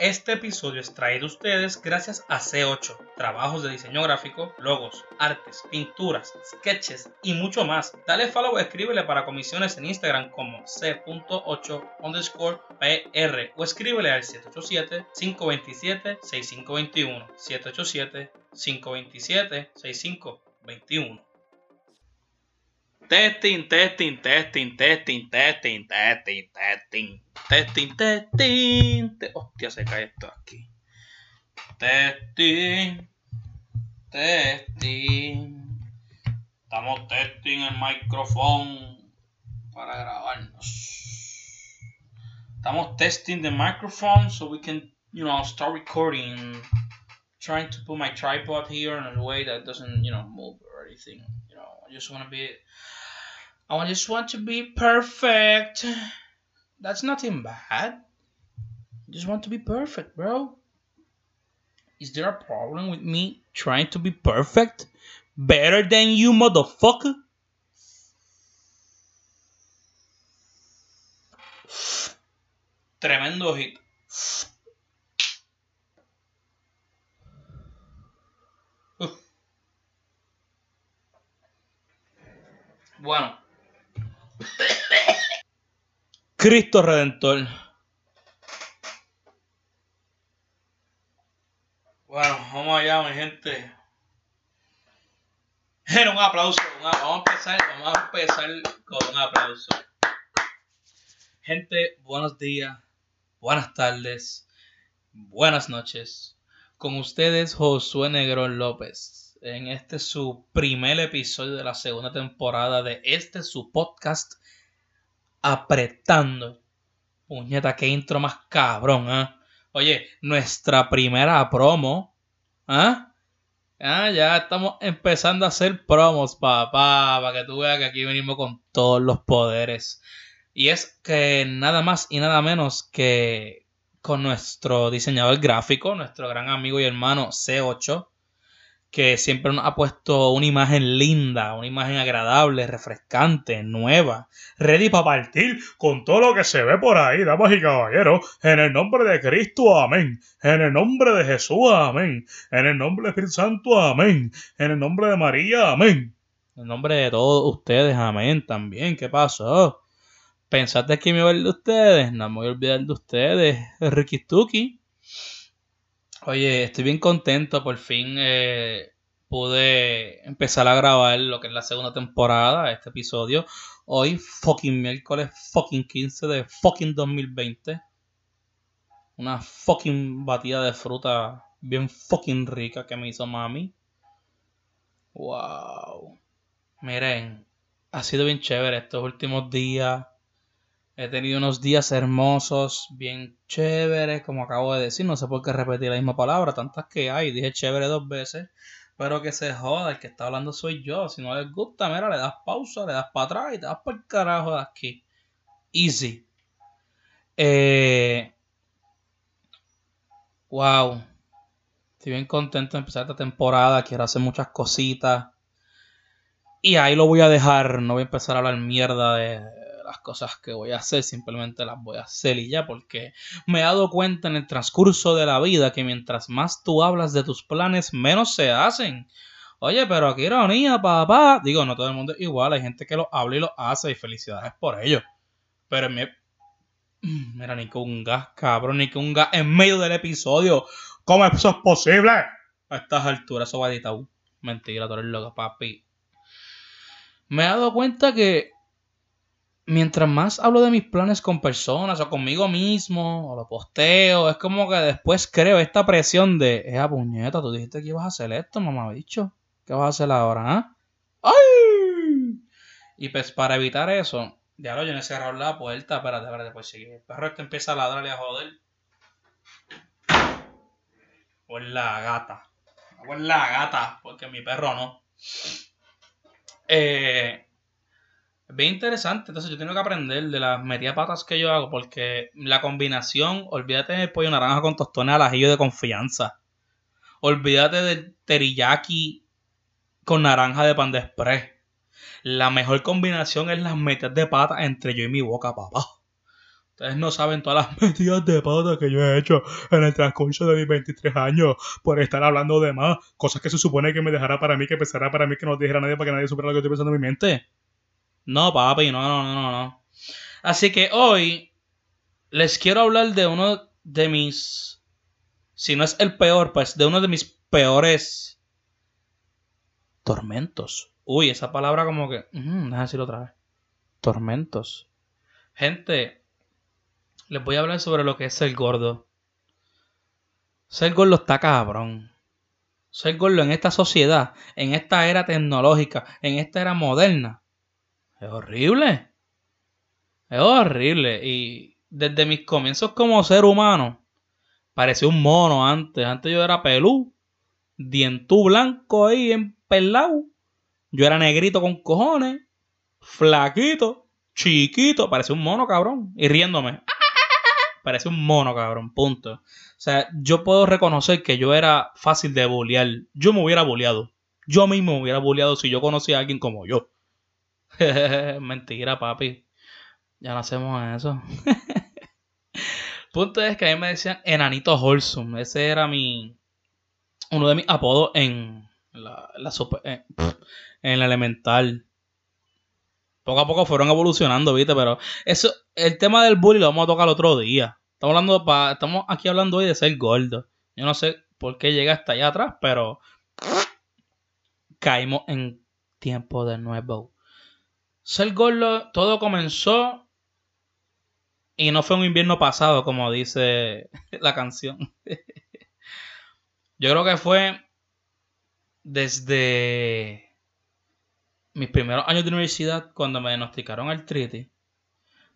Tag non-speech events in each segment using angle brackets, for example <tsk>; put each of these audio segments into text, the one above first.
Este episodio es traído a ustedes gracias a C8, trabajos de diseño gráfico, logos, artes, pinturas, sketches y mucho más. Dale follow o escríbele para comisiones en Instagram como C.8 underscore PR o escríbele al 787-527-6521. 787-527-6521. Testing, testing, testing, testing, testing, testing, testing, testing, testing. Hostia, se cae esto aquí. Testing, testing. Estamos testing el micrófono para grabarnos. Estamos testing the microphone so we can, you know, start recording. Trying to put my tripod here in a way that doesn't, you know, move or anything. You know, I just want to be I just want to be perfect. That's nothing bad. I just want to be perfect, bro. Is there a problem with me trying to be perfect? Better than you, motherfucker? Tremendo hit. Bueno, Cristo Redentor. Bueno, vamos allá, mi gente. un aplauso. vamos, a empezar, vamos a empezar con un aplauso. Gente, buenos días, buenas tardes, buenas noches. Con ustedes, Josué Negrón López. En este su primer episodio de la segunda temporada de este su podcast apretando. Puñeta, qué intro más cabrón, ¿eh? Oye, nuestra primera promo, ¿ah? Ah, ya estamos empezando a hacer promos, papá, para que tú veas que aquí venimos con todos los poderes. Y es que nada más y nada menos que con nuestro diseñador gráfico, nuestro gran amigo y hermano C8, que siempre nos ha puesto una imagen linda, una imagen agradable, refrescante, nueva, ready para partir con todo lo que se ve por ahí, damas y caballeros, en el nombre de Cristo, amén, en el nombre de Jesús, amén, en el nombre del Espíritu Santo, amén, en el nombre de María, amén, en el nombre de todos ustedes, amén, también, ¿qué pasó? ¿Pensaste que me iba a olvidar de ustedes? No me voy a olvidar de ustedes, Ricky Stucky. Oye, estoy bien contento, por fin eh, pude empezar a grabar lo que es la segunda temporada, este episodio. Hoy, fucking miércoles, fucking 15 de fucking 2020. Una fucking batida de fruta bien fucking rica que me hizo mami. Wow. Miren, ha sido bien chévere estos últimos días. He tenido unos días hermosos, bien chéveres, como acabo de decir. No sé por qué repetir la misma palabra, tantas que hay. Dije chévere dos veces. Pero que se joda, el que está hablando soy yo. Si no les gusta, mira, le das pausa, le das para atrás y te das por el carajo de aquí. Easy. Eh, wow. Estoy bien contento de empezar esta temporada. Quiero hacer muchas cositas. Y ahí lo voy a dejar. No voy a empezar a hablar mierda de, las cosas que voy a hacer, simplemente las voy a hacer y ya, porque me he dado cuenta en el transcurso de la vida que mientras más tú hablas de tus planes, menos se hacen. Oye, pero qué ironía, papá. Digo, no todo el mundo es igual, hay gente que lo habla y lo hace y felicidades por ello. Pero me... <clears throat> Mira, ni con un gas, cabrón, ni con un gas en medio del episodio. ¿Cómo eso es posible? A estas alturas, eso va. Mentira, tú eres loca, papi. Me he dado cuenta que mientras más hablo de mis planes con personas o conmigo mismo, o lo posteo, es como que después creo esta presión de, esa puñeta, tú dijiste que ibas a hacer esto, mamá bicho. ¿Qué vas a hacer ahora, ah? ¡Ay! Y pues para evitar eso, ya lo yo no he cerrado la puerta, espérate, espérate, pues sigue. El perro este empieza a ladrarle a joder. O es la gata. O es la gata, porque mi perro no. Eh, Es bien interesante. Entonces yo tengo que aprender de las metidas patas que yo hago porque la combinación, olvídate del pollo naranja con tostones al ajillo de confianza. Olvídate del teriyaki con naranja de pan de express. La mejor combinación es las metidas de pata entre yo y mi boca, papá. Ustedes no saben todas las <laughs> metidas de pata que yo he hecho en el transcurso de mis 23 años por estar hablando de más. Cosas que se supone que me dejará para mí, que pensará para mí, que no dijera nadie para que nadie supiera lo que estoy pensando en mi mente. No, papi, no, no, no, no. Así que hoy les quiero hablar de uno de mis. Si no es el peor, pues de uno de mis peores tormentos. Uy, esa palabra como que... Uh, déjame decirlo otra vez. Tormentos. Gente, les voy a hablar sobre lo que es ser gordo. Ser gordo está cabrón. Ser gordo en esta sociedad, en esta era tecnológica, en esta era moderna. Es horrible. Es horrible. Y desde mis comienzos como ser humano, parecía un mono antes. Antes yo era pelú, dientú blanco ahí en pelado yo era negrito con cojones, flaquito, chiquito, parece un mono, cabrón. Y riéndome. <laughs> Parece un mono, cabrón. Punto. O sea, yo puedo reconocer que yo era fácil de bullear. Yo me hubiera bulleado. Yo mismo me hubiera bulleado si yo conocía a alguien como yo. <laughs> Mentira, papi. Ya no hacemos eso. <laughs> Punto es que a mí me decían Enanito Wholesome. Ese era mi. Uno de mis apodos en la, la super, eh, en el elemental. Poco a poco fueron evolucionando, ¿viste? Pero eso, el tema del bullying lo vamos a tocar el otro día. Estamos hablando pa, estamos aquí hablando hoy de ser gordo. Yo no sé por qué llega hasta allá atrás, pero caímos en tiempo de nuevo. Ser gordo, todo comenzó y no fue un invierno pasado, como dice <laughs> la canción. Yo creo que fue desde mis primeros años de universidad cuando me diagnosticaron artritis.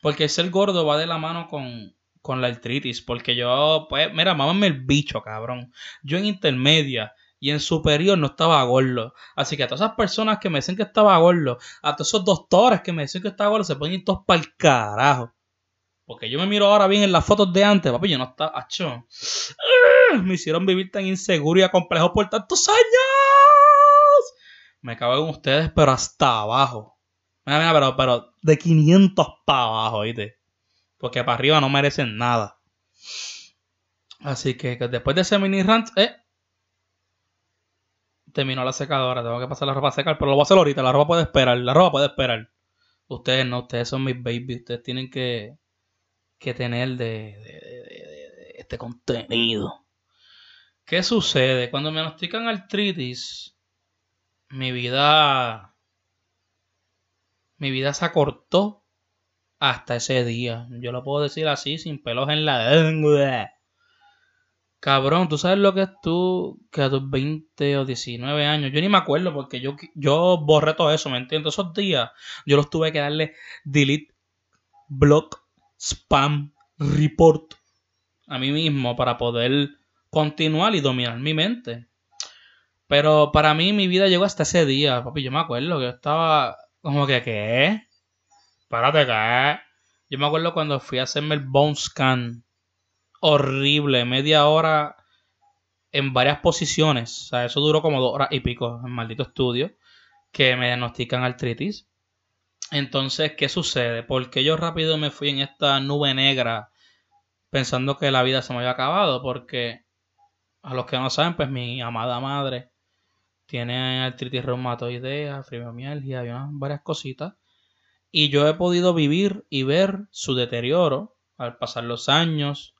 Porque ser gordo va de la mano con, con la artritis. Porque yo, pues, mira, mámame el bicho, cabrón. Yo en intermedia y en superior no estaba gordo. Así que a todas esas personas que me dicen que estaba gordo, a todos esos doctores que me dicen que estaba gordo, se ponen todos para el carajo. Porque yo me miro ahora bien en las fotos de antes, papi, yo no estaba. Acho. Me hicieron vivir tan inseguro y complejo por tantos años me cago en ustedes, pero hasta abajo. Mira, mira, pero, pero de 500 para abajo, ¿viste? Porque para arriba no merecen nada. Así que, después de ese mini rant, eh, terminó la secadora. Tengo que pasar la ropa a secar, pero lo voy a hacer ahorita. La ropa puede esperar. La ropa puede esperar. Ustedes no, ustedes son mis babies. Ustedes tienen que, que tener de, de este contenido. ¿Qué sucede? Cuando me diagnostican artritis, mi vida, mi vida se acortó hasta ese día. Yo lo puedo decir así, sin pelos en la lengua. Cabrón, tú sabes lo que es tú que a tus 20 o 19 años, yo ni me acuerdo porque yo, yo borré todo eso, ¿me entiendes? Esos días yo los tuve que darle delete, block, spam, report a mí mismo para poder continuar y dominar mi mente. Pero para mí mi vida llegó hasta ese día, papi. Yo me acuerdo que yo estaba como que, ¿qué? Párate, ¿qué? Yo me acuerdo cuando fui a hacerme el bone scan. Horrible, media hora en varias posiciones. O sea, eso duró como dos horas y pico en maldito estudio. Que me diagnostican artritis. Entonces, ¿qué sucede? Porque yo rápido me fui en esta nube negra pensando que la vida se me había acabado. Porque, a los que no saben, pues mi amada madre tiene artritis reumatoidea, fibromialgia, varias cositas. Y yo he podido vivir y ver su deterioro al pasar los años,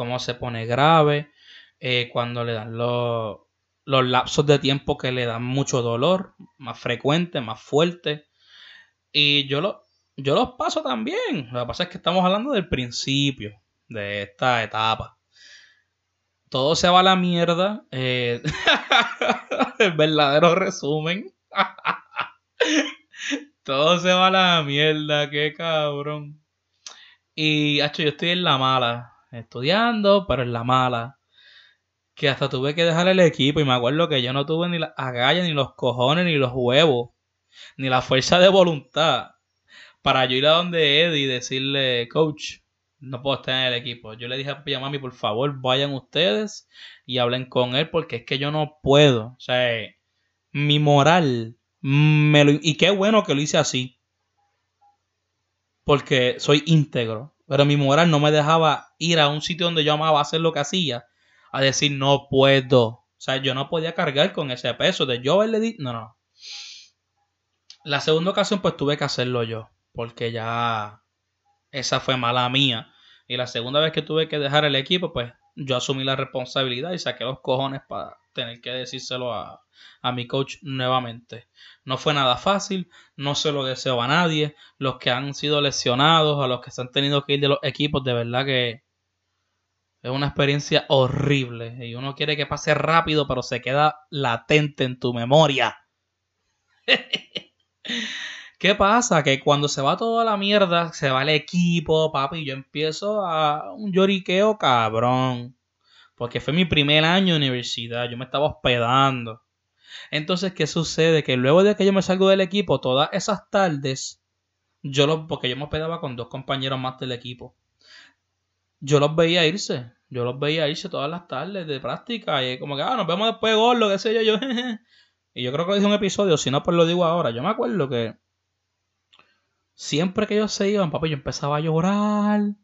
cómo se pone grave, eh, cuando le dan los, los lapsos de tiempo que le dan mucho dolor, más frecuente, más fuerte. Y yo, lo, yo los paso también. Lo que pasa es que estamos hablando del principio de esta etapa todo se va a la mierda. Eh, <laughs> el verdadero resumen. <laughs> todo se va a la mierda, qué cabrón. Y, hecho, yo estoy en la mala, estudiando, pero en la mala. Que hasta tuve que dejar el equipo y me acuerdo que yo no tuve ni las agallas, ni los cojones, ni los huevos, ni la fuerza de voluntad para yo ir a donde Eddie y decirle, coach, no puedo estar en el equipo. Yo le dije a Mami, por favor, vayan ustedes y hablen con él porque es que yo no puedo. O sea, mi moral me lo... Y qué bueno que lo hice así. Porque soy íntegro. Pero mi moral no me dejaba ir a un sitio donde yo amaba hacer lo que hacía. A decir, no puedo. O sea, yo no podía cargar con ese peso de yo haberle dicho... No, no. La segunda ocasión pues tuve que hacerlo yo. Porque ya esa fue mala mía. Y la segunda vez que tuve que dejar el equipo, pues yo asumí la responsabilidad y saqué los cojones para tener que decírselo a, a, mi coach nuevamente. No fue nada fácil, no se lo deseo a nadie. Los que han sido lesionados, a los que se han tenido que ir de los equipos, de verdad que es una experiencia horrible. Y uno quiere que pase rápido, pero se queda latente en tu memoria. <laughs> ¿Qué pasa? Que cuando se va toda la mierda, se va el equipo, papi, yo empiezo a un lloriqueo cabrón. Porque fue mi primer año de universidad, yo me estaba hospedando. Entonces, ¿qué sucede? Que luego de que yo me salgo del equipo, todas esas tardes, yo los, porque yo me hospedaba con dos compañeros más del equipo, yo los veía irse. Yo los veía irse todas las tardes de práctica. Y como que, ah, nos vemos después, lo qué sé yo, yo. <laughs> y yo creo que en un episodio, si no, pues lo digo ahora. Yo me acuerdo que siempre que ellos se iban, papi, yo empezaba a llorar.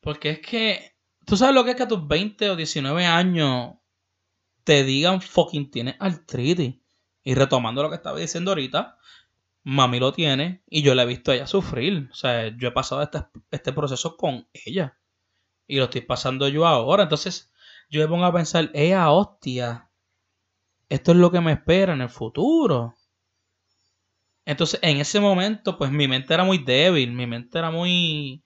Porque es que, tú sabes lo que es que a tus 20 o 19 años te digan fucking tienes artritis. Y retomando lo que estaba diciendo ahorita, mami lo tiene y yo la he visto a ella sufrir. O sea, yo he pasado este, este proceso con ella. Y lo estoy pasando yo ahora. Entonces, yo me pongo a pensar, ella, hostia, esto es lo que me espera en el futuro. Entonces, en ese momento, pues mi mente era muy débil, mi mente era muy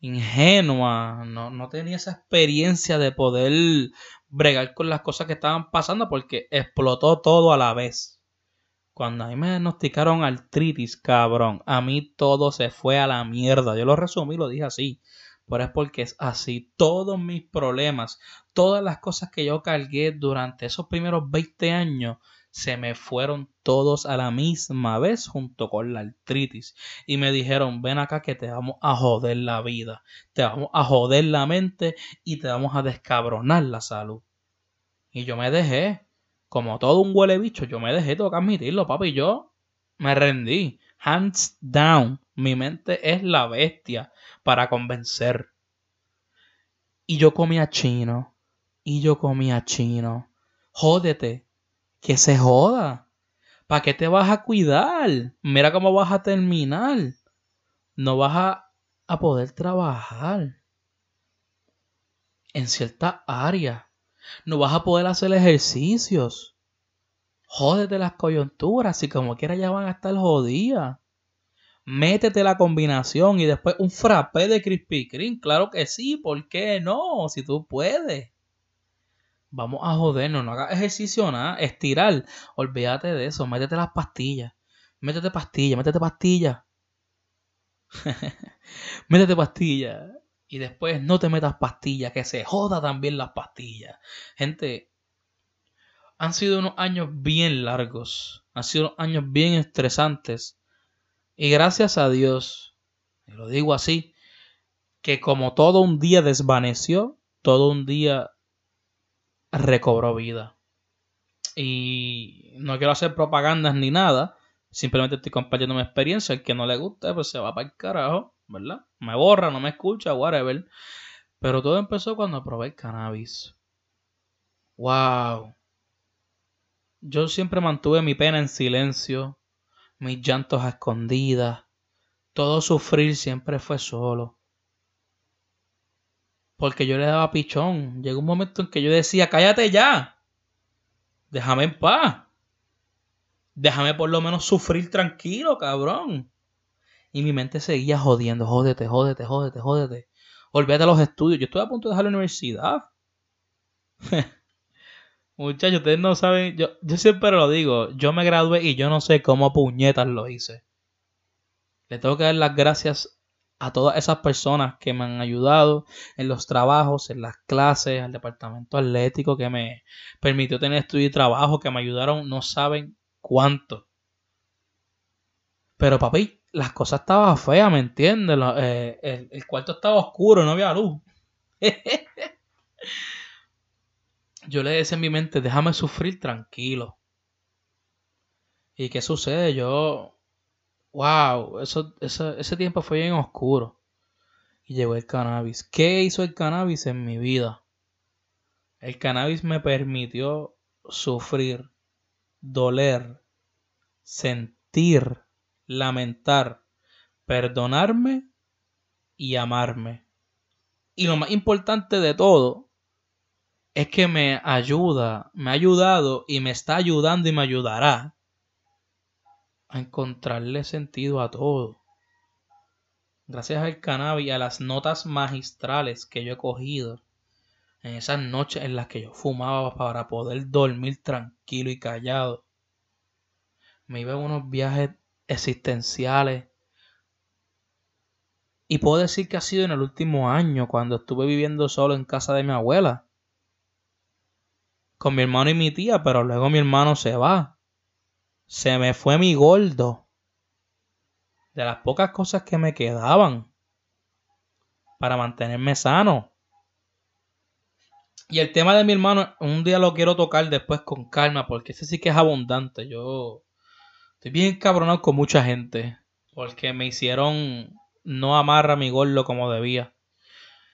ingenua, no, no tenía esa experiencia de poder bregar con las cosas que estaban pasando porque explotó todo a la vez. Cuando a mí me diagnosticaron artritis, cabrón, a mí todo se fue a la mierda. Yo lo resumí, lo dije así. Pero es porque es así. Todos mis problemas, todas las cosas que yo cargué durante esos primeros 20 años, se me fueron todos a la misma vez junto con la artritis. Y me dijeron, ven acá que te vamos a joder la vida, te vamos a joder la mente y te vamos a descabronar la salud. Y yo me dejé, como todo un huele bicho, yo me dejé, tengo que admitirlo, papi, yo me rendí. Hands down, mi mente es la bestia para convencer. Y yo comía chino, y yo comía chino. Jódete, que se joda. ¿Para qué te vas a cuidar? Mira cómo vas a terminar. No vas a, a poder trabajar en cierta área. No vas a poder hacer ejercicios. Jódete las coyunturas y como quiera ya van a estar jodidas. Métete la combinación y después un frappé de Krispy Kreme. Claro que sí, ¿por qué no? Si tú puedes. Vamos a jodernos, no hagas ejercicio nada, estirar. Olvídate de eso, métete las pastillas. Métete pastillas, métete pastillas. <laughs> métete pastillas. Y después no te metas pastillas, que se joda también las pastillas. Gente, han sido unos años bien largos. Han sido unos años bien estresantes. Y gracias a Dios, lo digo así, que como todo un día desvaneció, todo un día recobró vida. Y no quiero hacer propagandas ni nada. Simplemente estoy compartiendo mi experiencia. El que no le guste, pues se va para el carajo, ¿verdad? Me borra, no me escucha, whatever. Pero todo empezó cuando probé el cannabis. ¡Wow! Yo siempre mantuve mi pena en silencio, mis llantos a escondidas. Todo sufrir siempre fue solo porque yo le daba pichón. Llegó un momento en que yo decía, cállate ya. Déjame en paz. Déjame por lo menos sufrir tranquilo, cabrón. Y mi mente seguía jodiendo, jódete, jódete, jódete, jódete. Olvídate los estudios. Yo estoy a punto de dejar la universidad. <laughs> Muchachos, ustedes no saben, yo, yo siempre lo digo, yo me gradué y yo no sé cómo puñetas lo hice. Le tengo que dar las gracias a todas esas personas que me han ayudado en los trabajos, en las clases, al departamento atlético que me permitió tener estudio y trabajo, que me ayudaron, no saben cuánto. Pero papi, las cosas estaban feas, ¿me entiendes? Eh, el, el, cuarto estaba oscuro, no había luz. <laughs> Yo le decía en mi mente, déjame sufrir tranquilo. ¿Y qué sucede? Yo, wow, eso, ese tiempo fue bien oscuro. Y llegó el cannabis. ¿Qué hizo el cannabis en mi vida? El cannabis me permitió sufrir, doler, sentir, lamentar, perdonarme y amarme. Y lo más importante de todo es que me ayuda, me ha ayudado y me está ayudando y me ayudará a encontrarle sentido a todo. Gracias al cannabis y a las notas magistrales que yo he cogido en esas noches en las que yo fumaba para poder dormir tranquilo y callado. Me iba a unos viajes existenciales. Y puedo decir que ha sido en el último año, cuando estuve viviendo solo en casa de mi abuela. Con mi hermano y mi tía, pero luego mi hermano se va. Se me fue mi gordo. De las pocas cosas que me quedaban para mantenerme sano. Y el tema de mi hermano, un día lo quiero tocar después con calma, porque ese sí que es abundante. Yo estoy bien cabronado con mucha gente, porque me hicieron no amar mi gordo como debía.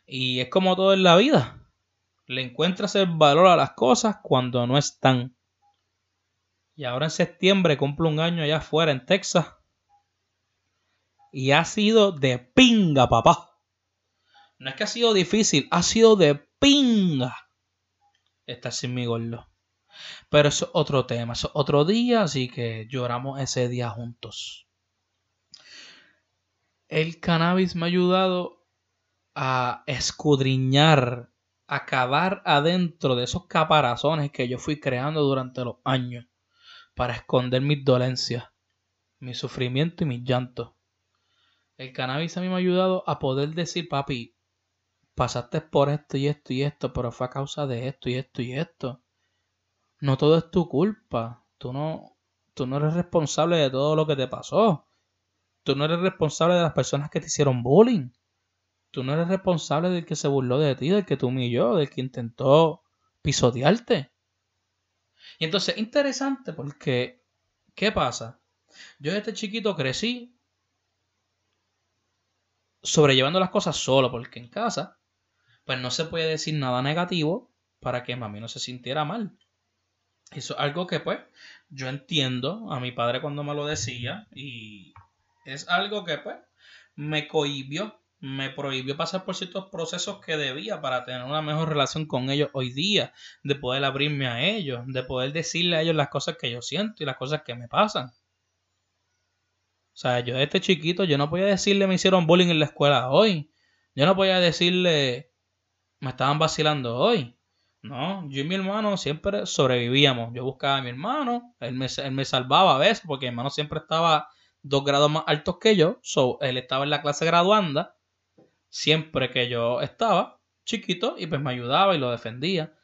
Y es como todo en la vida. Le encuentras el valor a las cosas cuando no están. Y ahora en septiembre cumple un año allá afuera en Texas. Y ha sido de pinga, papá. No es que ha sido difícil, ha sido de pinga estar sin mi gordo. Pero eso es otro tema, eso es otro día, así que lloramos ese día juntos. El cannabis me ha ayudado a escudriñar, a acabar adentro de esos caparazones que yo fui creando durante los años para esconder mis dolencias, mi sufrimiento y mis llantos. El cannabis a mí me ha ayudado a poder decir, papi, pasaste por esto y esto y esto, pero fue a causa de esto y esto y esto. No todo es tu culpa. Tú no, tú no eres responsable de todo lo que te pasó. Tú no eres responsable de las personas que te hicieron bullying. Tú no eres responsable del que se burló de ti, del que te humilló, del que intentó pisotearte. Y entonces, interesante porque, ¿qué pasa? Yo desde chiquito crecí sobrellevando las cosas solo, porque en casa pues no se puede decir nada negativo para que mami no se sintiera mal. Eso es algo que pues yo entiendo a mi padre cuando me lo decía y es algo que pues me cohibió, me prohibió pasar por ciertos procesos que debía para tener una mejor relación con ellos hoy día, de poder abrirme a ellos, de poder decirle a ellos las cosas que yo siento y las cosas que me pasan. O sea, yo este chiquito, yo no podía decirle me hicieron bullying en la escuela hoy. Yo no podía decirle me estaban vacilando hoy. No, yo y mi hermano siempre sobrevivíamos. Yo buscaba a mi hermano, él me, él me salvaba a veces porque mi hermano siempre estaba dos grados más altos que yo. So, él estaba en la clase graduanda siempre que yo estaba chiquito y pues me ayudaba y lo defendía.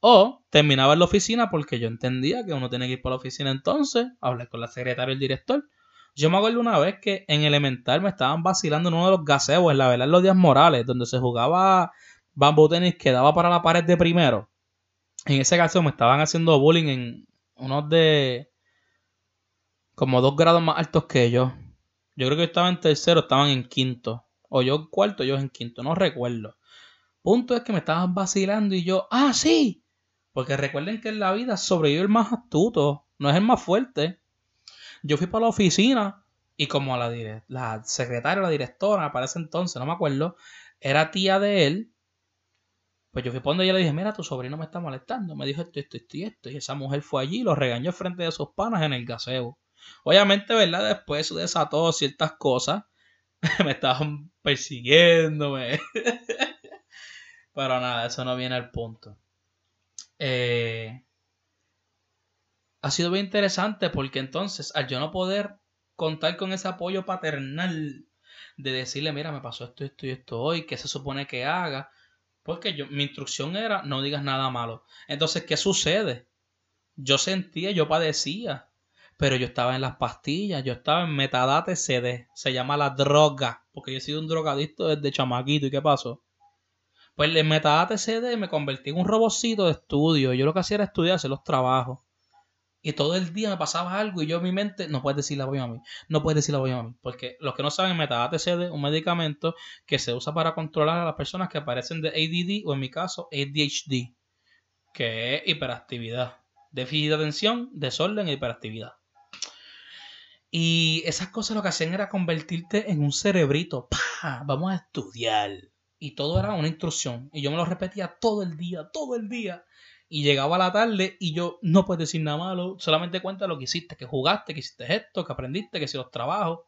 O terminaba en la oficina porque yo entendía que uno tiene que ir por la oficina entonces, hablar con la secretaria y el director. Yo me acuerdo una vez que en elemental me estaban vacilando en uno de los gaseos en la verdad los días morales, donde se jugaba bamboo tenis quedaba para la pared de primero. En ese caso me estaban haciendo bullying en unos de como dos grados más altos que yo. Yo creo que estaba en tercero, estaban en quinto. O yo en cuarto, yo en quinto, no recuerdo. Punto es que me estaban vacilando y yo, ah, sí. Porque recuerden que en la vida sobrevive el más astuto, no es el más fuerte. Yo fui para la oficina y como la, la secretaria, la directora, para ese entonces, no me acuerdo, era tía de él, pues yo fui cuando ella le dije, mira, tu sobrino me está molestando. Me dijo esto, esto, esto y esto. Y esa mujer fue allí y lo regañó frente de sus panas en el gaseo. Obviamente, ¿verdad? Después desató ciertas cosas. <laughs> me estaban persiguiéndome. <laughs> Pero nada, eso no viene al punto. Eh, ha sido bien interesante porque entonces, al yo no poder contar con ese apoyo paternal de decirle, mira, me pasó esto, esto y esto hoy, ¿qué se supone que haga? Porque yo, mi instrucción era no digas nada malo. Entonces, ¿qué sucede? Yo sentía, yo padecía. Pero yo estaba en las pastillas, yo estaba en metadate CD, se llama la droga, porque yo he sido un drogadicto desde chamaquito. ¿Y qué pasó? Pues en metadate CD me convertí en un robocito de estudio. Yo lo que hacía era estudiar, hacer los trabajos. Y todo el día me pasaba algo y yo en mi mente, no puedes decir la voy a mí, no puedes decir la voy a mí. Porque los que no saben, metadate CD, un medicamento que se usa para controlar a las personas que aparecen de ADD o en mi caso ADHD, que es hiperactividad. Déficit de atención, desorden e hiperactividad. Y esas cosas lo que hacían era convertirte en un cerebrito. Vamos a estudiar. Y todo era una instrucción. Y yo me lo repetía todo el día, todo el día. Y llegaba la tarde y yo no puedes decir nada malo. Solamente cuenta lo que hiciste, que jugaste, que hiciste esto, que aprendiste, que hiciste los trabajos.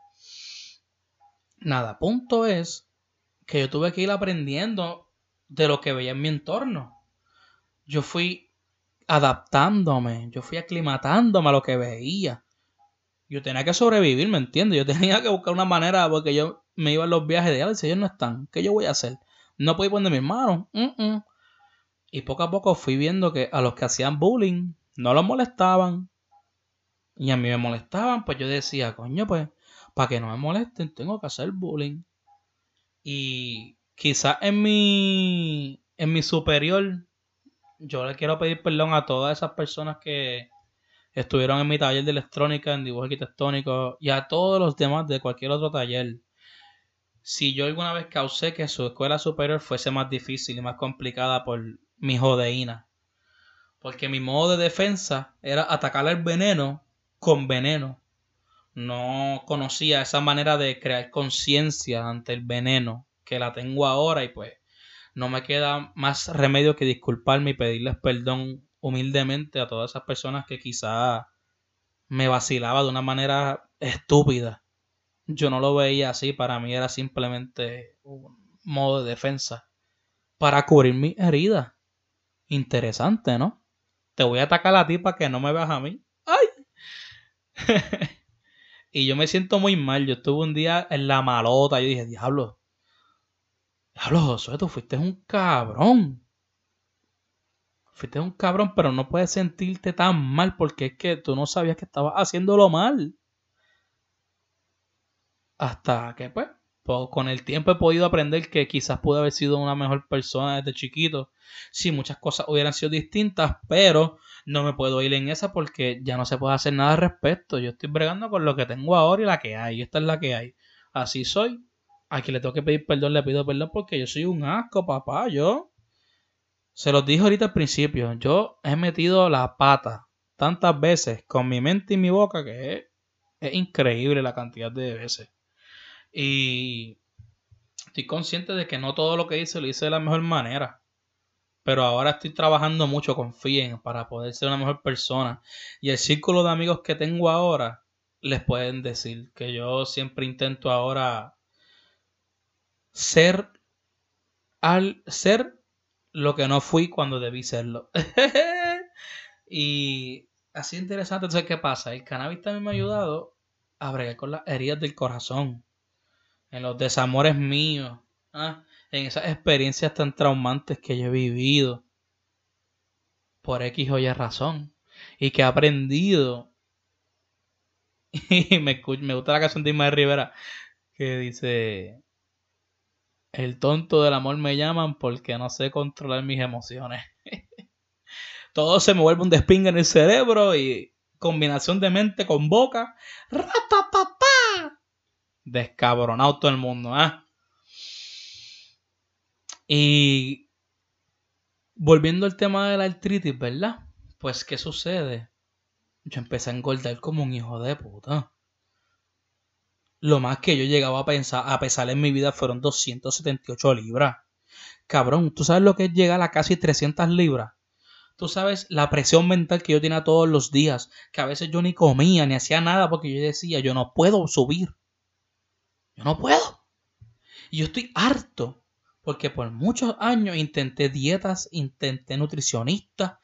Nada, punto es que yo tuve que ir aprendiendo de lo que veía en mi entorno. Yo fui adaptándome, yo fui aclimatándome a lo que veía yo tenía que sobrevivir, ¿me entiendes? Yo tenía que buscar una manera porque yo me iba a los viajes de, si ellos no están, ¿qué yo voy a hacer? No puedo ir poner mis manos. Y poco a poco fui viendo que a los que hacían bullying no los molestaban. Y a mí me molestaban, pues yo decía, coño, pues, para que no me molesten, tengo que hacer bullying. Y quizás en mi, en mi superior, yo le quiero pedir perdón a todas esas personas que, estuvieron en mi taller de electrónica, en dibujo arquitectónico y a todos los demás de cualquier otro taller. Si yo alguna vez causé que su escuela superior fuese más difícil y más complicada por mi jodeína. Porque mi modo de defensa era atacar el veneno con veneno. No conocía esa manera de crear conciencia ante el veneno que la tengo ahora y pues no me queda más remedio que disculparme y pedirles perdón humildemente a todas esas personas que quizá me vacilaba de una manera estúpida. Yo no lo veía así, para mí era simplemente un modo de defensa para cubrir mi herida. Interesante, ¿no? Te voy a atacar a ti para que no me veas a mí. ¡Ay! <laughs> y yo me siento muy mal. Yo estuve un día en la malota. Yo dije, diablo. Diablo, Josué, tú fuiste un cabrón fuiste un cabrón, pero no puedes sentirte tan mal porque es que tú no sabías que estabas haciéndolo mal. Hasta que, pues, con el tiempo he podido aprender que quizás pude haber sido una mejor persona desde chiquito. Si muchas cosas hubieran sido distintas, pero no me puedo ir en esa porque ya no se puede hacer nada al respecto. Yo estoy bregando con lo que tengo ahora y la que hay. Esta es la que hay. Así soy. A le tengo que pedir perdón, le pido perdón porque yo soy un asco, papá. Yo se los dije ahorita al principio, yo he metido la pata tantas veces con mi mente y mi boca que es, increíble la cantidad de veces. Y estoy consciente de que no todo lo que hice lo hice de la mejor manera. Pero ahora estoy trabajando mucho, confíen, para poder ser una mejor persona. Y el círculo de amigos que tengo ahora les pueden decir que yo siempre intento ahora ser al ser lo que no fui cuando debí serlo. <laughs> y así interesante. Entonces, ¿qué pasa? El cannabis también me ha ayudado a bregar con las heridas del corazón, en los desamores míos, ¿ah? en esas experiencias tan traumantes que yo he vivido por X o Y razón y que he aprendido. <laughs> Y me, me gusta la canción de Ismael Rivera que dice el tonto del amor me llaman porque no sé controlar mis emociones. <laughs> Todo se me vuelve un despinga en el cerebro y combinación de mente con boca. ¡Rapapapá! Descabronado todo el mundo, ¿eh? Y volviendo al tema de la artritis, ¿verdad? Pues, ¿qué sucede? Yo empecé a engordar como un hijo de puta. Lo más que yo llegaba a pensar, a pesar en mi vida fueron 278 libras. Cabrón, ¿tú sabes lo que es llegar a casi 300 libras? Tú sabes la presión mental que yo tenía todos los días, que a veces yo ni comía ni hacía nada porque yo decía, yo no puedo subir. Yo no puedo. Y yo estoy harto, porque por muchos años intenté dietas, intenté nutricionistas,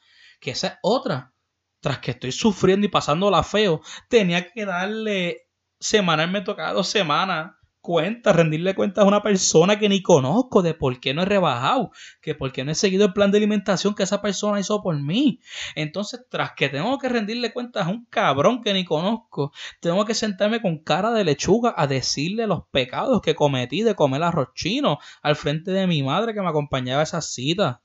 que esa es otra. Tras que estoy sufriendo y pasándola feo, tenía que darle semanal me tocaba dos semanas cuentas, rendirle cuentas a una persona que ni conozco de por qué no he rebajado, que por qué no he seguido el plan de alimentación que esa persona hizo por mí. Entonces, tras que tengo que rendirle cuentas a un cabrón que ni conozco, tengo que sentarme con cara de lechuga a decirle los pecados que cometí de comer arroz chino al frente de mi madre que me acompañaba a esa cita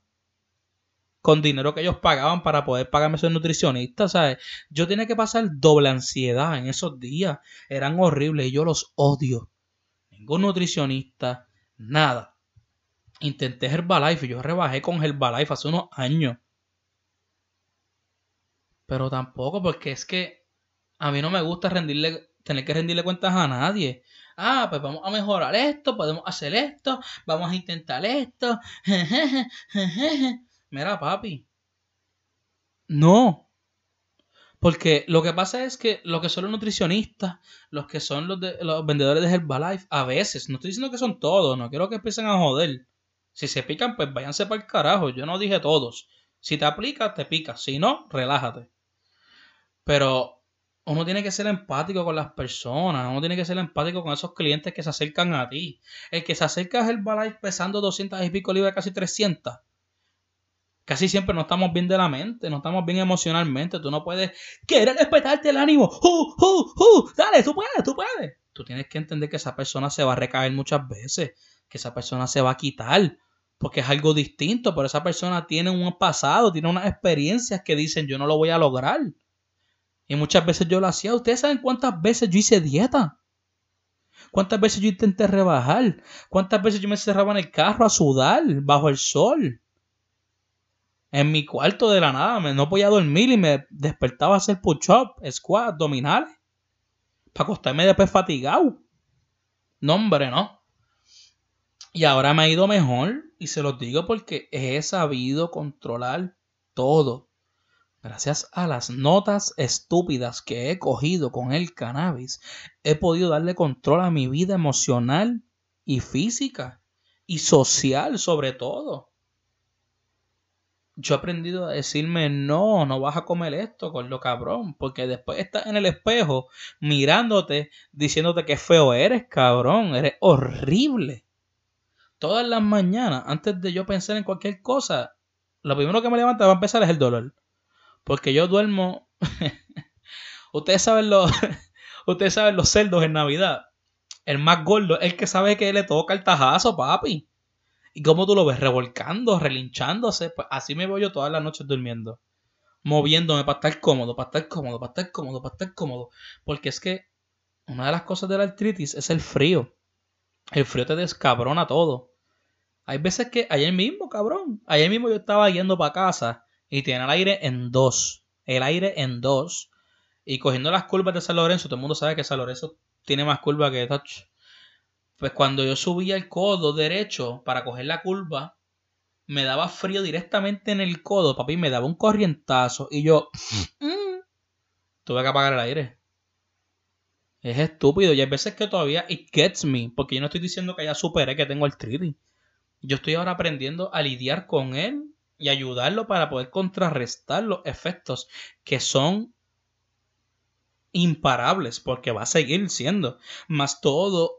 con dinero que ellos pagaban para poder pagarme esos nutricionistas, ¿sabes? Yo tenía que pasar doble ansiedad en esos días. Eran horribles y yo los odio. Ningún nutricionista, nada. Intenté Herbalife y yo rebajé con Herbalife hace unos años. Pero tampoco, porque es que a mí no me gusta rendirle, tener que rendirle cuentas a nadie. Ah, pues vamos a mejorar esto, podemos hacer esto, vamos a intentar esto. <laughs> Mira, papi. No. Porque lo que pasa es que los que son los nutricionistas, los que son los, de, los vendedores de Herbalife, a veces, no estoy diciendo que son todos, no quiero que empiecen a joder. Si se pican, pues váyanse para el carajo. Yo no dije todos. Si te aplica, te pica. Si no, relájate. Pero uno tiene que ser empático con las personas. Uno tiene que ser empático con esos clientes que se acercan a ti. El que se acerca a Herbalife pesando 200 y pico libras, casi 300 Casi siempre no estamos bien de la mente, no estamos bien emocionalmente. Tú no puedes querer respetarte el ánimo. ¡Uh, uh, uh! Dale, tú puedes, tú puedes. Tú tienes que entender que esa persona se va a recaer muchas veces, que esa persona se va a quitar, porque es algo distinto, pero esa persona tiene un pasado, tiene unas experiencias que dicen yo no lo voy a lograr. Y muchas veces yo lo hacía. ¿Ustedes saben cuántas veces yo hice dieta? ¿Cuántas veces yo intenté rebajar? ¿Cuántas veces yo me cerraba en el carro a sudar bajo el sol? En mi cuarto de la nada. Me, no podía dormir y me despertaba a hacer push-up, squat, abdominales. Para acostarme después fatigado. No, hombre, no. Y ahora me ha ido mejor. Y se los digo porque he sabido controlar todo. Gracias a las notas estúpidas que he cogido con el cannabis, he podido darle control a mi vida emocional y física. Y social sobre todo yo he aprendido a decirme, no, no vas a comer esto con lo cabrón, porque después estás en el espejo mirándote, diciéndote que feo eres, cabrón, eres horrible. Todas las mañanas, antes de yo pensar en cualquier cosa, lo primero que me levanta va a empezar es el dolor. Porque yo duermo. <laughs> ustedes saben los. <laughs> ustedes saben los cerdos en Navidad. El más gordo el que sabe que le toca el tajazo, papi. ¿Y cómo tú lo ves? Revolcando, relinchándose. Pues así me voy yo todas las noches durmiendo. Moviéndome para estar cómodo, para estar cómodo, para estar cómodo, para estar cómodo. Porque es que una de las cosas de la artritis es el frío. El frío te descabrona todo. Hay veces que ayer mismo, cabrón. Ayer mismo yo estaba yendo para casa y tiene el aire en dos. El aire en dos. Y cogiendo las curvas de San Lorenzo, todo el mundo sabe que San Lorenzo tiene más curvas que Touch. Pues cuando yo subía el codo derecho para coger la curva, me daba frío directamente en el codo, papi, me daba un corrientazo y yo <laughs> mm, tuve que apagar el aire. Es estúpido y hay veces que todavía it gets me, porque yo no estoy diciendo que ya superé que tengo el 3 Yo estoy ahora aprendiendo a lidiar con él y ayudarlo para poder contrarrestar los efectos que son imparables, porque va a seguir siendo. Más todo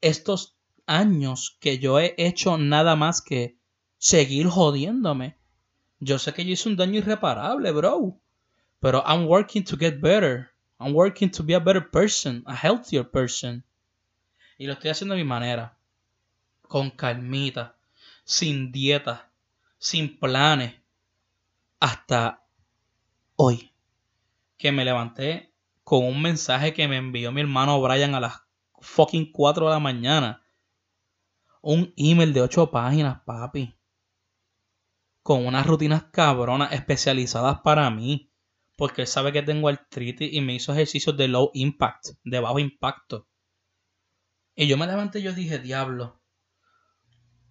estos años que yo he hecho nada más que seguir jodiéndome. Yo sé que yo hice un daño irreparable, bro. Pero I'm working to get better. I'm working to be a better person, a healthier person. Y lo estoy haciendo de mi manera. Con calmita, sin dieta, sin planes. Hasta hoy. Que me levanté con un mensaje que me envió mi hermano Brian a las fucking 4 de la mañana. Un email de 8 páginas, papi. Con unas rutinas cabronas especializadas para mí. Porque él sabe que tengo artritis y me hizo ejercicios de low impact, de bajo impacto. Y yo me levanté y yo dije, diablo.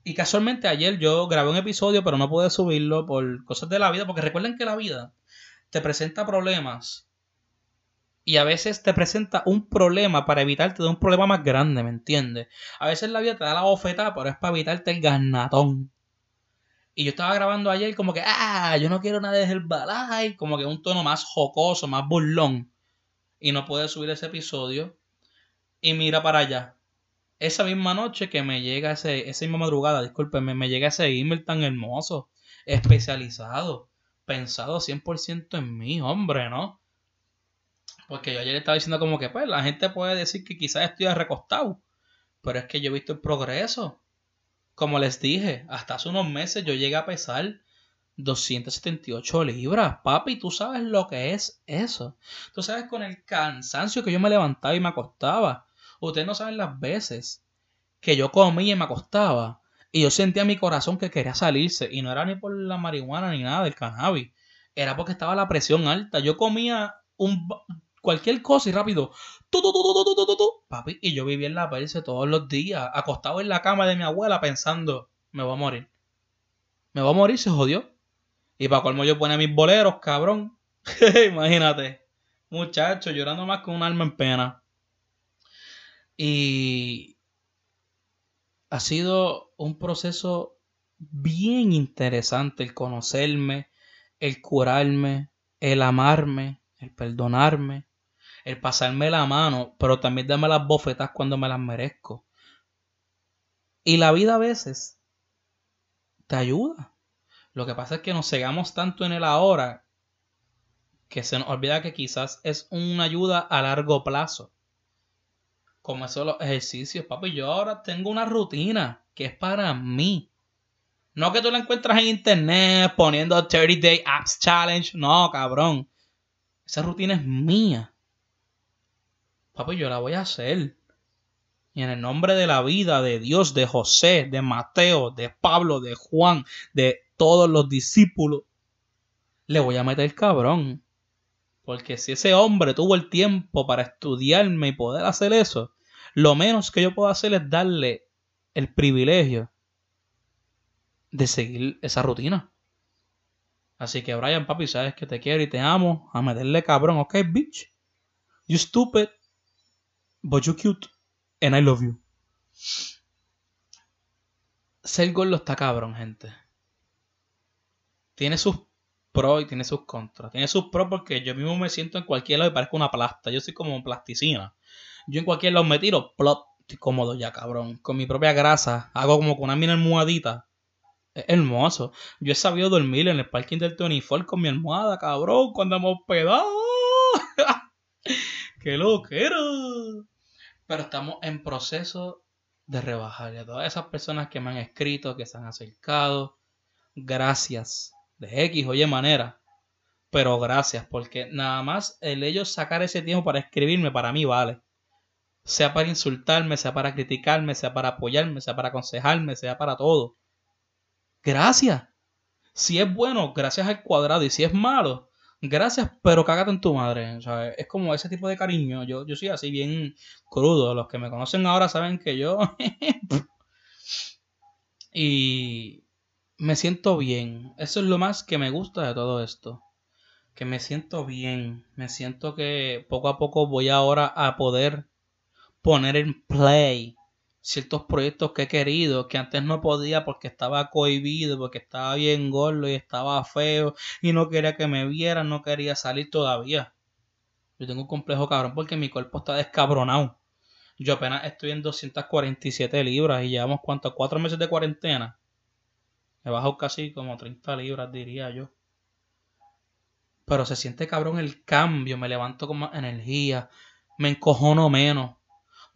Y casualmente ayer yo grabé un episodio, pero no pude subirlo por cosas de la vida. Porque recuerden que la vida te presenta problemas y a veces te presenta un problema para evitarte de un problema más grande, ¿me entiendes? A veces la vida te da la bofetada, pero es para evitarte el ganatón. Y yo estaba grabando ayer como que, ah, yo no quiero nada de Herbalife, como que un tono más jocoso, más burlón. Y no pude subir ese episodio. Y mira para allá. esa misma noche que me llega ese, esa misma madrugada, discúlpenme, me llega ese email tan hermoso, especializado, pensado 100% en mí, hombre, ¿no? Porque yo ayer estaba diciendo como que, pues, la gente puede decir que quizás estoy recostado, pero es que yo he visto el progreso. Como les dije, hasta hace unos meses yo llegué a pesar 278 libras. Papi, tú sabes lo que es eso. Tú sabes con el cansancio que yo me levantaba y me acostaba. Ustedes no saben las veces que yo comía y me acostaba. Y yo sentía mi corazón que quería salirse. Y no era ni por la marihuana ni nada del cannabis. Era porque estaba la presión alta. Yo comía un, cualquier cosa y rápido. Papi, y yo vivía en la perse todos los días, acostado en la cama de mi abuela pensando, me voy a morir. Me voy a morir, se jodió. Y para colmo yo ponía mis boleros, cabrón. <laughs> Imagínate. Muchacho, llorando más con un alma en pena. Y ha sido un proceso bien interesante el conocerme, el curarme, el amarme, el perdonarme, el pasarme la mano, pero también darme las bofetas cuando me las merezco. Y la vida a veces te ayuda. Lo que pasa es que nos cegamos tanto en el ahora que se nos olvida que quizás es una ayuda a largo plazo como eso los ejercicios, papi. Yo ahora tengo una rutina que es para mí. No que tú la encuentras en internet poniendo 30 Day Apps Challenge. No, cabrón. Esa rutina es mía. Papi, yo la voy a hacer. Y en el nombre de la vida, de Dios, de José, de Mateo, de Pablo, de Juan, de todos los discípulos, le voy a meter cabrón. Porque si ese hombre tuvo el tiempo para estudiarme y poder hacer eso, lo menos que yo puedo hacer es darle el privilegio de seguir esa rutina. Así que, Brian, papi, sabes que te quiero y te amo. A meterle cabrón, ok, bitch. You stupid, but you cute, and I love you. Ser gordo está cabrón, gente. Tiene sus pros y tiene sus contras. Tiene sus pros porque yo mismo me siento en cualquier lado y parezco una plasta. Yo soy como plasticina. Yo en cualquier lado me tiro, plop, estoy cómodo ya, cabrón. Con mi propia grasa, hago como con una mina almohadita. Es hermoso. Yo he sabido dormir en el parking del Tony Ford con mi almohada, cabrón, cuando hemos hospedado. <laughs> ¡Qué loquero! Pero estamos en proceso de rebajar. Y a todas esas personas que me han escrito, que se han acercado, gracias. De X o Y manera. Pero gracias, porque nada más el ellos sacar ese tiempo para escribirme, para mí vale sea para insultarme, sea para criticarme, sea para apoyarme, sea para aconsejarme, sea para todo. Gracias. Si es bueno, gracias al cuadrado. Y si es malo, gracias, pero cágate en tu madre. es como ese tipo de cariño. Yo, yo soy así bien crudo. Los que me conocen ahora saben que yo... <laughs> y me siento bien. Eso es lo más que me gusta de todo esto. Que me siento bien. Me siento que poco a poco voy ahora a poder poner en play ciertos proyectos que he querido, que antes no podía porque estaba cohibido, porque estaba bien gordo y estaba feo y no quería que me vieran, no quería salir todavía. Yo tengo un complejo cabrón porque mi cuerpo está descabronado. Yo apenas estoy en 247 libras y llevamos cuántos, cuatro meses de cuarentena. He bajado casi como 30 libras, diría yo. Pero se siente cabrón el cambio, me levanto con más energía, me encojono menos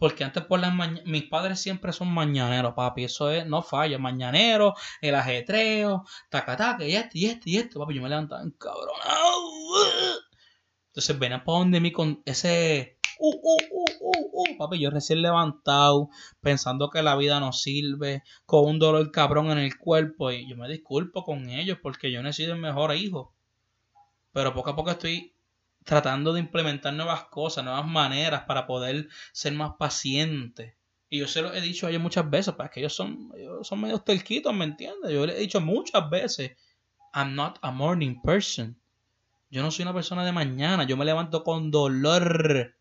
porque antes por las mañanas, mis padres siempre son mañaneros, papi. Eso es, no falla. Mañanero, el ajetreo, taca, y esto, y esto, y esto, papi. Yo me levantaba encabronado. Entonces venían para donde mí con ese. Uh, uh, uh, uh, uh, papi, yo recién levantado, pensando que la vida no sirve, con un dolor cabrón en el cuerpo. Y yo me disculpo con ellos porque yo necesito el mejor hijo. Pero poco a poco estoy tratando de implementar nuevas cosas, nuevas maneras para poder ser más paciente. Y yo se lo he dicho a ellos muchas veces, para pues, que ellos son, ellos son medio telquitos, ¿me entiendes? Yo les he dicho muchas veces, I'm not a morning person. Yo no soy una persona de mañana, yo me levanto con dolor.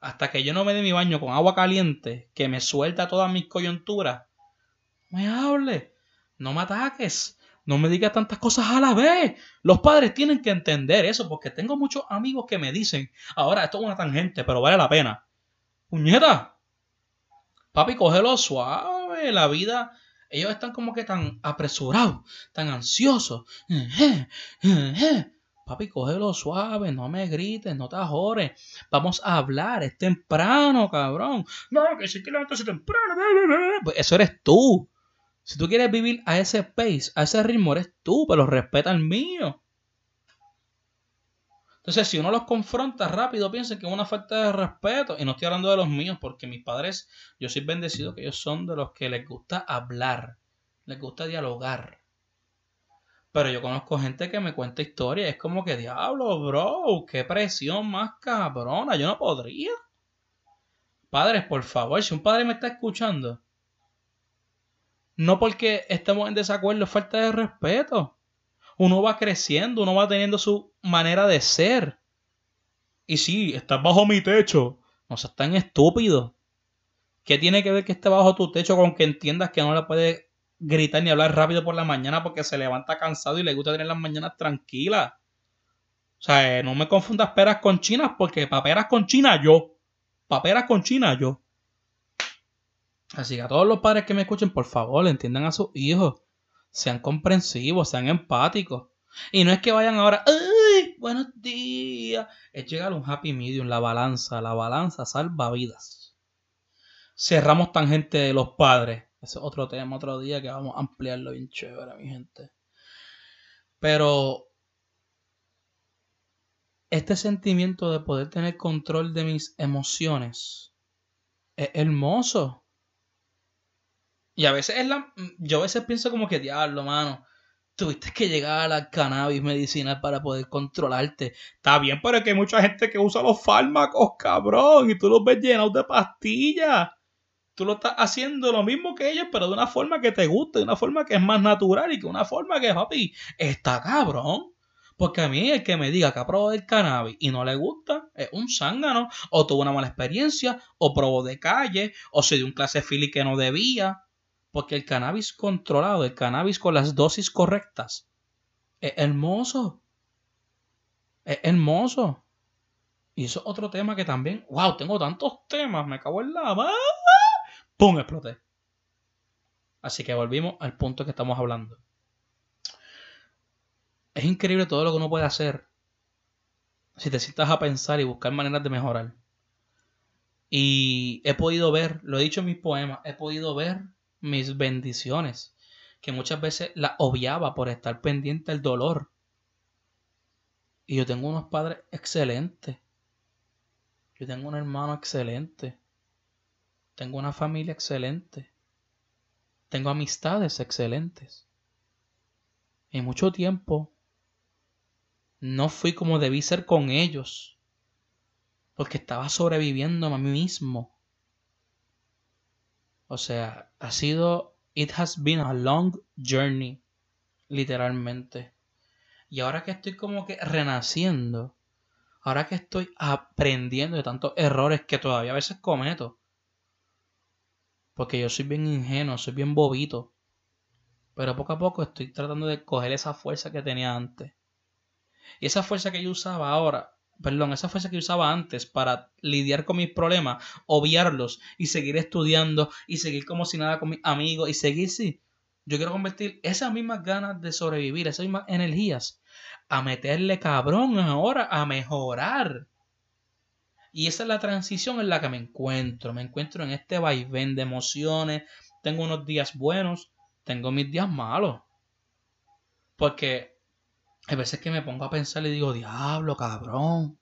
Hasta que yo no me dé mi baño con agua caliente, que me suelta todas mis coyunturas. me hable, no me ataques. No me digas tantas cosas a la vez. Los padres tienen que entender eso porque tengo muchos amigos que me dicen, ahora esto es una tangente, pero vale la pena. Puñeta. Papi, cógelo suave. La vida, ellos están como que tan apresurados, tan ansiosos. Papi, cógelo suave, no me grites, no te ajores. Vamos a hablar, es temprano, cabrón. No, que si que levantarse temprano. Pues eso eres tú. Si tú quieres vivir a ese pace, a ese ritmo, eres tú, pero respeta el mío. Entonces, si uno los confronta rápido, piensen que es una falta de respeto. Y no estoy hablando de los míos, porque mis padres, yo soy bendecido que ellos son de los que les gusta hablar, les gusta dialogar. Pero yo conozco gente que me cuenta historias. Es como que, diablo, bro, qué presión más cabrona. Yo no podría. Padres, por favor, si un padre me está escuchando, no porque estemos en desacuerdo, es falta de respeto uno va creciendo, uno va teniendo su manera de ser. Y sí, estás bajo mi techo. No seas tan estúpido. ¿Qué tiene que ver que esté bajo tu techo con que entiendas que no le puedes gritar ni hablar rápido por la mañana porque se levanta cansado y le gusta tener las mañanas tranquilas? O sea, eh, no me confundas peras con chinas porque paperas con china yo. Paperas con china yo. Así que a todos los padres que me escuchen, por favor, entiendan a sus hijos sean comprensivos, sean empáticos. Y no es que vayan ahora, ¡ay! Buenos días. Es llegar a un happy medium, la balanza. La balanza salva vidas. Cerramos tangente de los padres. Ese es otro tema, otro día que vamos a ampliarlo bien chévere, mi gente. Pero este sentimiento de poder tener control de mis emociones es hermoso. Y a veces es la. Yo a veces pienso como que, diablo, mano. Tuviste que llegar a la cannabis medicinal para poder controlarte. Está bien, pero es que hay mucha gente que usa los fármacos, cabrón. Y tú los ves llenados de pastillas. Tú lo estás haciendo lo mismo que ellos, pero de una forma que te guste, de una forma que es más natural y que una forma que, papi, está cabrón. Porque a mí el que me diga que ha probado el cannabis y no le gusta es un zángano, o tuvo una mala experiencia, o probó de calle, o se dio un clase fili que no debía. Porque el cannabis controlado, el cannabis con las dosis correctas, es hermoso. Es hermoso. Y eso es otro tema que también. ¡Wow! Tengo tantos temas. Me cago en la. ¡Pum! Exploté. Así que volvimos al punto que estamos hablando. Es increíble todo lo que uno puede hacer si te sientas a pensar y buscar maneras de mejorar. Y he podido ver, lo he dicho en mis poemas, he podido ver mis bendiciones, que muchas veces las obviaba por estar pendiente del dolor. Y yo tengo unos padres excelentes. Yo tengo un hermano excelente. Tengo una familia excelente. Tengo amistades excelentes. En mucho tiempo no fui como debí ser con ellos. Porque estaba sobreviviendo a mí mismo. O sea, ha sido, it has been a long journey, literalmente. Y ahora que estoy como que renaciendo, ahora que estoy aprendiendo de tantos errores que todavía a veces cometo, porque yo soy bien ingenuo, soy bien bobito, pero poco a poco estoy tratando de coger esa fuerza que tenía antes. Y esa fuerza que yo usaba ahora, perdón, esa fuerza que usaba antes para lidiar con mis problemas, obviarlos y seguir estudiando y seguir como si nada con mis amigos y seguir, sí. Yo quiero convertir esas mismas ganas de sobrevivir, esas mismas energías, a meterle cabrón ahora, a mejorar. Y esa es la transición en la que me encuentro. Me encuentro en este vaivén de emociones. Tengo unos días buenos, tengo mis días malos. Porque hay veces que me pongo a pensar y digo, diablo, cabrón.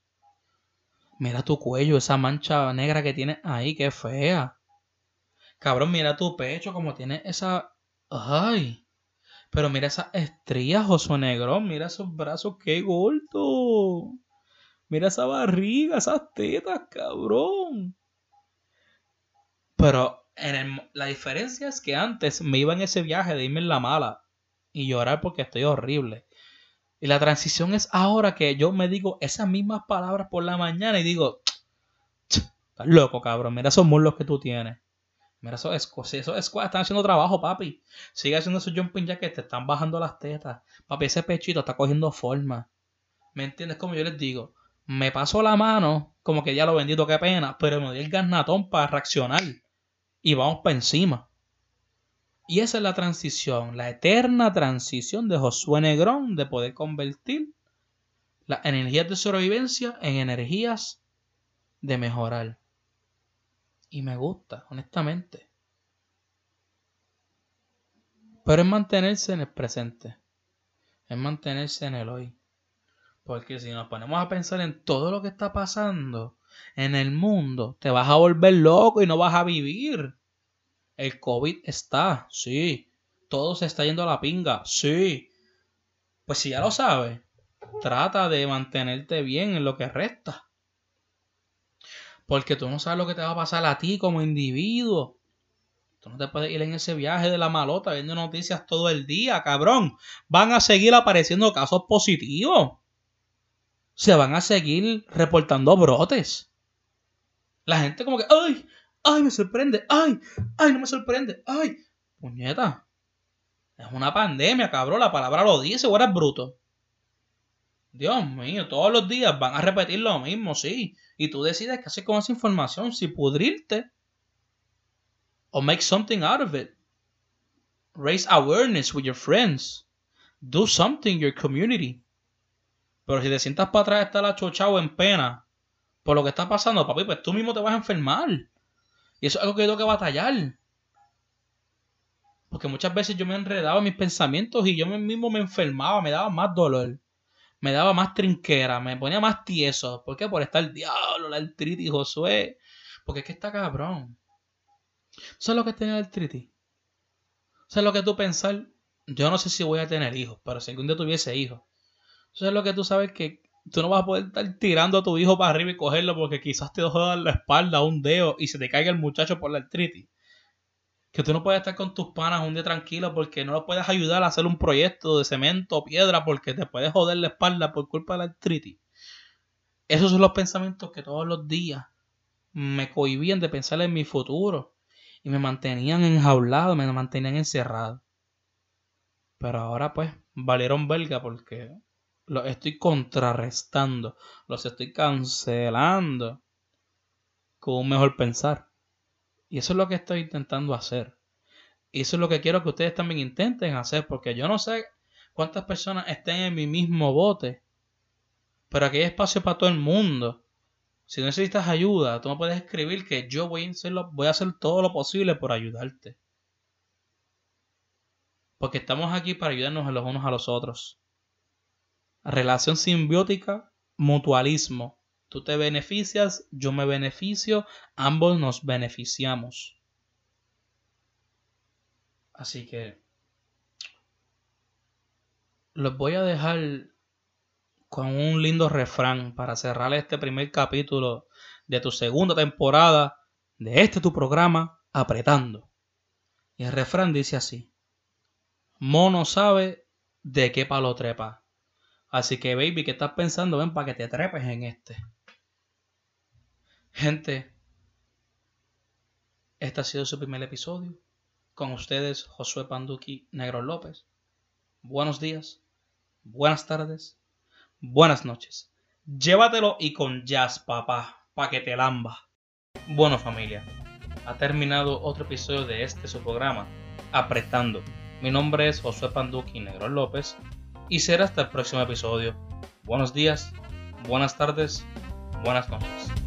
Mira tu cuello, esa mancha negra que tienes ahí, qué fea. Cabrón, mira tu pecho, como tiene esa. Ay. Pero mira esas estrías, oso negro. Mira esos brazos, qué gordo. Mira esa barriga, esas tetas, cabrón. Pero en la diferencia es que antes me iba en ese viaje de irme en la mala y llorar porque estoy horrible. Y la transición es ahora que yo me digo esas mismas palabras por la mañana y digo, <tsk> estás loco, cabrón, mira esos muslos que tú tienes. Mira esos squats, esos están haciendo trabajo, papi. Sigue haciendo esos jumping jacks, te están bajando las tetas. Papi, ese pechito está cogiendo forma. ¿Me entiendes? Como yo les digo, me paso la mano, como que ya lo bendito, qué pena, pero me doy el garnatón para reaccionar. y vamos para encima. Y esa es la transición, la eterna transición de Josué Negrón de poder convertir las energías de sobrevivencia en energías de mejorar. Y me gusta, honestamente. Pero es mantenerse en el presente. Es mantenerse en el hoy. Porque si nos ponemos a pensar en todo lo que está pasando en el mundo, te vas a volver loco y no vas a vivir. El COVID está, sí. Todo se está yendo a la pinga, sí. Pues si ya lo sabes, trata de mantenerte bien en lo que resta. Porque tú no sabes lo que te va a pasar a ti como individuo. Tú no te puedes ir en ese viaje de la malota viendo noticias todo el día, cabrón. Van a seguir apareciendo casos positivos. Se van a seguir reportando brotes. La gente como que, ay, ay, me sorprende, ay, ay, no me sorprende, ay. Puñeta. Es una pandemia, cabrón. La palabra lo dice, o eres bruto. Dios mío, todos los días van a repetir lo mismo, sí. Y tú decides qué hacer con esa información, si pudrirte o make something out of it. Raise awareness with your friends. Do something in your community. Pero si te sientas para atrás, está la chochao en pena por lo que está pasando, papi, pues tú mismo te vas a enfermar. Y eso es algo que tengo que batallar. Porque muchas veces yo me enredaba en mis pensamientos y yo mismo me enfermaba, me daba más dolor me daba más trinquera, me ponía más tieso. ¿Por qué? Por estar diablo, la artritis, Josué. Porque es que está cabrón. ¿Sabes lo que es tener artritis? ¿Sabes lo que tú pensar? Yo no sé si voy a tener hijos, pero si algún día tuviese hijos. ¿Sabes lo que tú sabes que tú no vas a poder estar tirando a tu hijo para arriba y cogerlo porque quizás te dar la espalda un dedo y se te caiga el muchacho por la artritis? que tú no puedes estar con tus panas un día tranquilo porque no lo puedes ayudar a hacer un proyecto de cemento o piedra porque te puedes joder la espalda por culpa de la artritis. Esos son los pensamientos que todos los días me cohibían de pensar en mi futuro y me mantenían enjaulado, me mantenían encerrado. Pero ahora pues valieron belga porque los estoy contrarrestando, los estoy cancelando con un mejor pensar. Y eso es lo que estoy intentando hacer. Y eso es lo que quiero que ustedes también intenten hacer, porque yo no sé cuántas personas estén en mi mismo bote, pero aquí hay espacio para todo el mundo. Si necesitas ayuda, tú me puedes escribir que yo voy a, voy a hacer todo lo posible por ayudarte. Porque estamos aquí para ayudarnos los unos a los otros. Relación simbiótica, mutualismo. Tú te beneficias, yo me beneficio, ambos nos beneficiamos. Así que los voy a dejar con un lindo refrán para cerrar este primer capítulo de tu segunda temporada de este tu programa, Apretando. Y el refrán dice así: Mono sabe de qué palo trepa. Así que, baby, ¿qué estás pensando? Ven para que te trepes en este. Gente, este ha sido su primer episodio. Con ustedes, Josué Panduki Negro López. Buenos días, buenas tardes, buenas noches. Llévatelo y con jazz, papá, pa' que te lamba. Bueno, familia, ha terminado otro episodio de este su programa, Apretando. Mi nombre es Josué Panduki Negro López y será hasta el próximo episodio. Buenos días, buenas tardes, buenas noches.